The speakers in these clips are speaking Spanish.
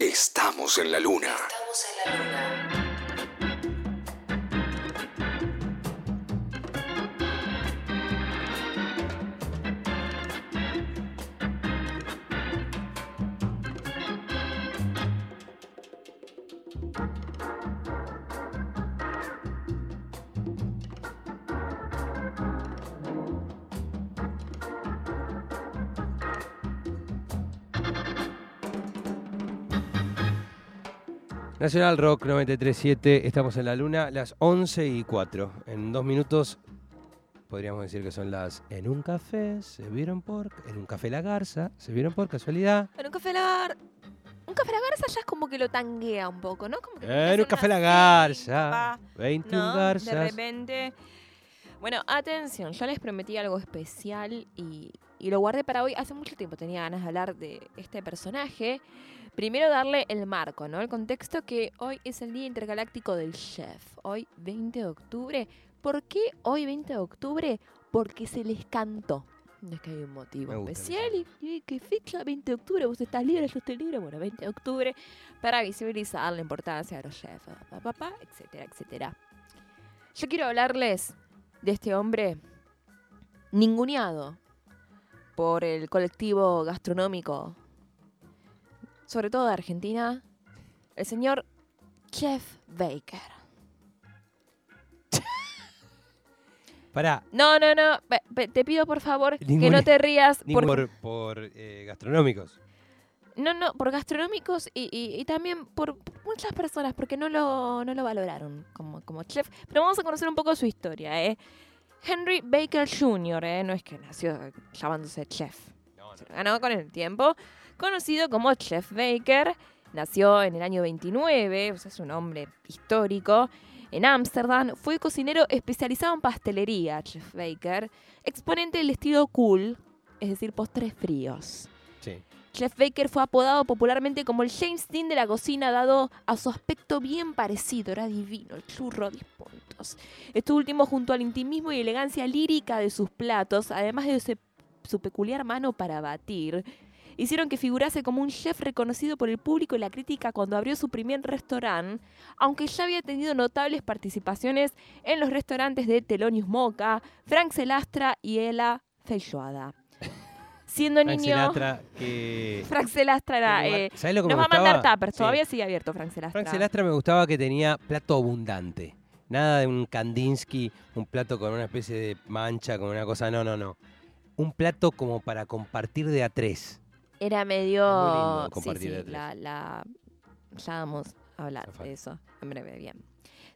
Estamos en la luna. Estamos en la luna. Nacional Rock 937, estamos en la luna, las 11 y 4. En dos minutos podríamos decir que son las en un café, se vieron por, en un café La Garza, se vieron por casualidad. Bueno, un café la un café la garza ya es como que lo tanguea un poco, ¿no? Como que En un café La Garza, cepa, 21 ¿no? De garzas. repente. Bueno, atención, yo les prometí algo especial y, y lo guardé para hoy. Hace mucho tiempo tenía ganas de hablar de este personaje. Primero darle el marco, ¿no? El contexto que hoy es el Día Intergaláctico del Chef. Hoy, 20 de octubre. ¿Por qué hoy, 20 de octubre? Porque se les cantó. No es que hay un motivo especial. Y, y ¿Qué fecha? 20 de octubre. ¿Vos estás libre? Yo estoy libre. Bueno, 20 de octubre. Para visibilizar la importancia de los chefs. pa, pa, pa, etcétera, etcétera. Yo quiero hablarles de este hombre ninguneado por el colectivo gastronómico, sobre todo de Argentina, el señor Chef Baker. Pará, No, no, no, te pido por favor que no te rías. por, por, eh, gastronómicos. No, no, por gastronómicos y, y- y también por muchas personas, porque no lo, no lo valoraron como, como chef. Pero vamos a conocer un poco su historia, ¿eh? Henry Baker Jr., ¿eh? No es que nació llamándose chef. Se lo ganó con el tiempo. Conocido como Chef Baker, nació en el año 29, o sea, es un hombre histórico. En Ámsterdam fue cocinero especializado en pastelería, Chef Baker, exponente del estilo cool, es decir, postres fríos. Chef Baker fue apodado popularmente como el James Dean de la cocina, dado a su aspecto bien parecido. Era divino, el churro 10 puntos. Esto último junto al intimismo y elegancia lírica de sus platos, además de su peculiar mano para batir, hicieron que figurase como un chef reconocido por el público y la crítica cuando abrió su primer restaurante, aunque ya había tenido notables participaciones en los restaurantes de Telonius Moca, Frank Celastra y Ella Feijoada. Siendo Frank niño... Que... Frank Celastra era. eh, ¿Sabés lo que nos me va a mandar. Sí. Todavía sigue abierto Frank Celastra. Frank Celastra me gustaba que tenía plato abundante. Nada de un Kandinsky, un plato con una especie de mancha, con una cosa. No, no, no. Un plato como para compartir de a tres. Era medio. Muy lindo compartir sí, de tres. la, la- Ya vamos a hablar de eso en breve, bien.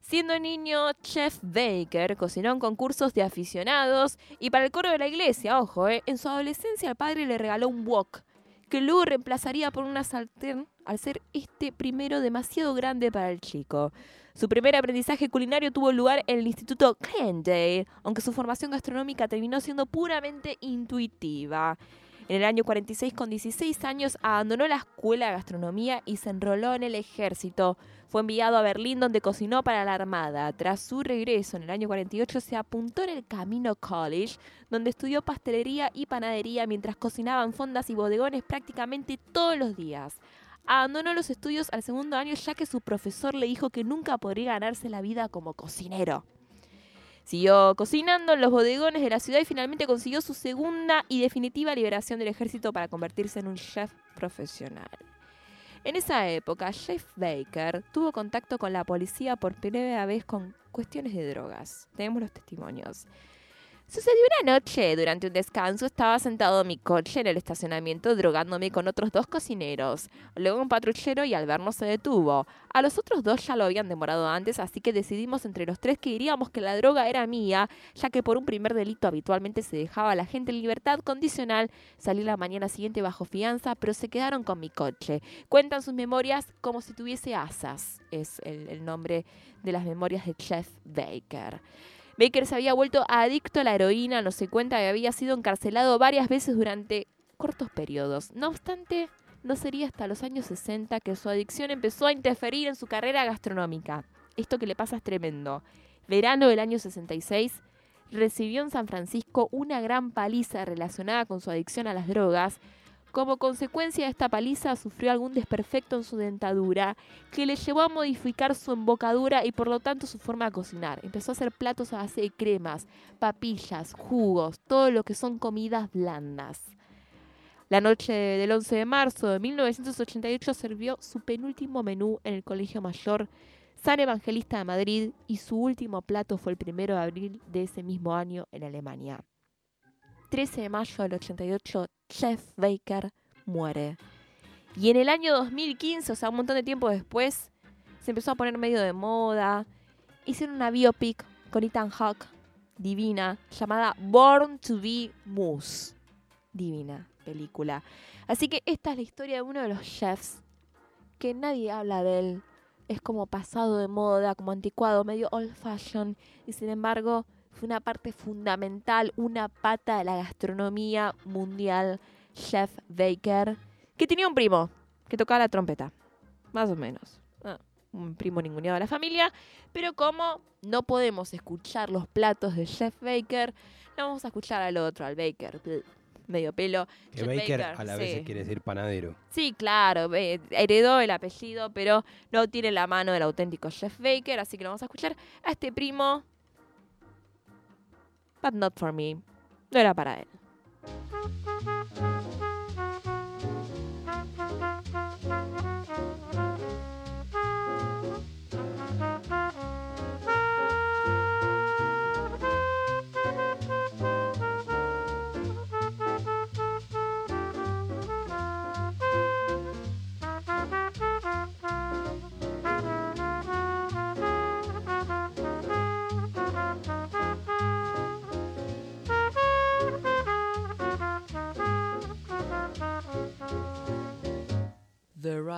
Siendo niño, Chef Baker cocinó en concursos de aficionados y para el coro de la iglesia, ojo, eh, en su adolescencia el padre le regaló un wok que luego reemplazaría por una sartén al ser este primero demasiado grande para el chico. Su primer aprendizaje culinario tuvo lugar en el Instituto Glendale, aunque su formación gastronómica terminó siendo puramente intuitiva. En el año 46, con 16 años, abandonó la escuela de gastronomía y se enroló en el ejército. Fue enviado a Berlín, donde cocinó para la Armada. Tras su regreso en el año 48, se apuntó en el Camino College, donde estudió pastelería y panadería mientras cocinaba en fondas y bodegones prácticamente todos los días. Abandonó los estudios al segundo año ya que su profesor le dijo que nunca podría ganarse la vida como cocinero. Siguió cocinando en los bodegones de la ciudad y finalmente consiguió su segunda y definitiva liberación del ejército para convertirse en un chef profesional. En esa época, Chef Baker tuvo contacto con la policía por primera vez con cuestiones de drogas. Tenemos los testimonios. Sucedió una noche, durante un descanso, estaba sentado en mi coche en el estacionamiento drogándome con otros dos cocineros. Luego un patrullero y al vernos se detuvo. A los otros dos ya lo habían demorado antes, así que decidimos entre los tres que diríamos que la droga era mía, ya que por un primer delito habitualmente se dejaba a la gente en libertad condicional. Salí la mañana siguiente bajo fianza, pero se quedaron con mi coche. Cuentan sus memorias como si tuviese asas, es el, el nombre de las memorias de Chef Baker. Baker se había vuelto adicto a la heroína, no se cuenta que había sido encarcelado varias veces durante cortos periodos. No obstante, no sería hasta los años 60 que su adicción empezó a interferir en su carrera gastronómica. Esto que le pasa es tremendo. Verano del año 66, recibió en San Francisco una gran paliza relacionada con su adicción a las drogas, Como consecuencia de esta paliza sufrió algún desperfecto en su dentadura que le llevó a modificar su embocadura y por lo tanto su forma de cocinar. Empezó a hacer platos a base de cremas, papillas, jugos, todo lo que son comidas blandas. La noche del 11 de marzo de 1988 sirvió su penúltimo menú en el Colegio Mayor San Evangelista de Madrid y su último plato fue el primero de abril de ese mismo año en Alemania. 13 de mayo del 88, Chef Baker muere. Y en el año 2015, o sea, un montón de tiempo después, se empezó a poner medio de moda. Hicieron una biopic con Ethan Hawke, divina, llamada Born to be Moose. Divina película. Así que esta es la historia de uno de los chefs que nadie habla de él. Es como pasado de moda, como anticuado, medio old fashion. Y sin embargo, fue una parte fundamental, una pata de la gastronomía mundial, Chef Baker, que tenía un primo que tocaba la trompeta, más o menos. Ah, un primo ninguneado de la familia, pero como no podemos escuchar los platos de Chef Baker, no vamos a escuchar al otro, al Baker. Medio pelo. Que Chef Baker a la vez quiere decir panadero. Sí, claro, eh, heredó el apellido, pero no tiene la mano del auténtico Chef Baker, así que lo vamos a escuchar a este primo. But not for me. No era para él.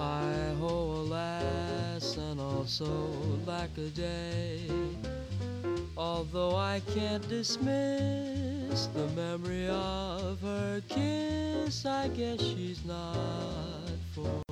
I ho, alas, and also lack a day. Although I can't dismiss the memory of her kiss, I guess she's not for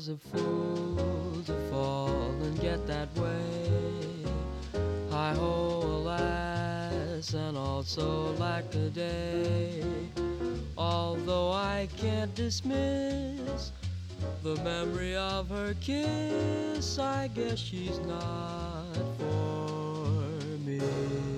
was a fool to fall and get that way. Hi ho, alas, and also lack a day. Although I can't dismiss the memory of her kiss, I guess she's not for me.